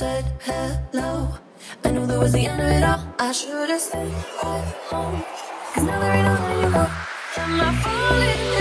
said hello. I knew that was the end of it all. I should have stayed home. Cause now there ain't you go. Am I falling?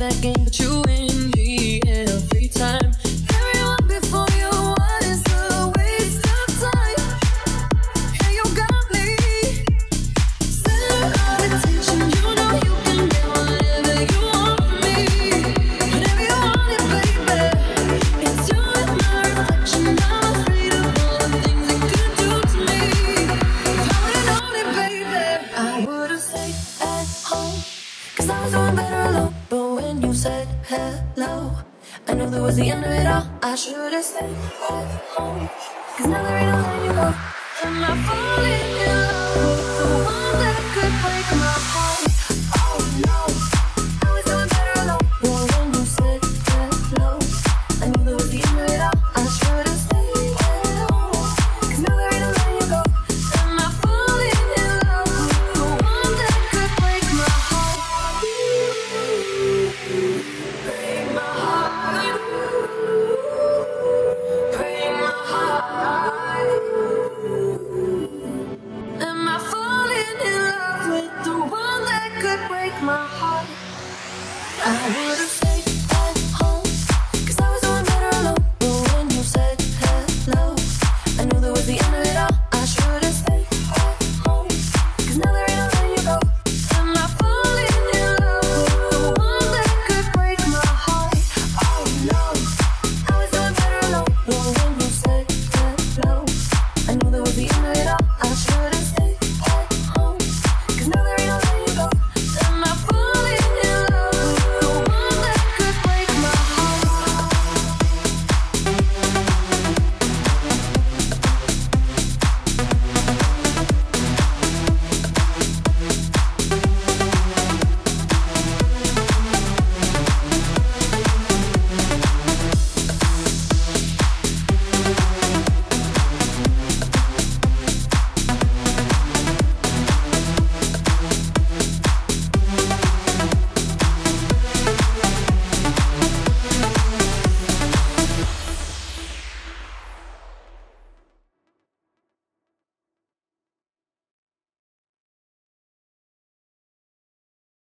that game, but you win. hello. I know that was the end of it all. I should have stayed home. Cause now there ain't no letting you go. Am I falling in love?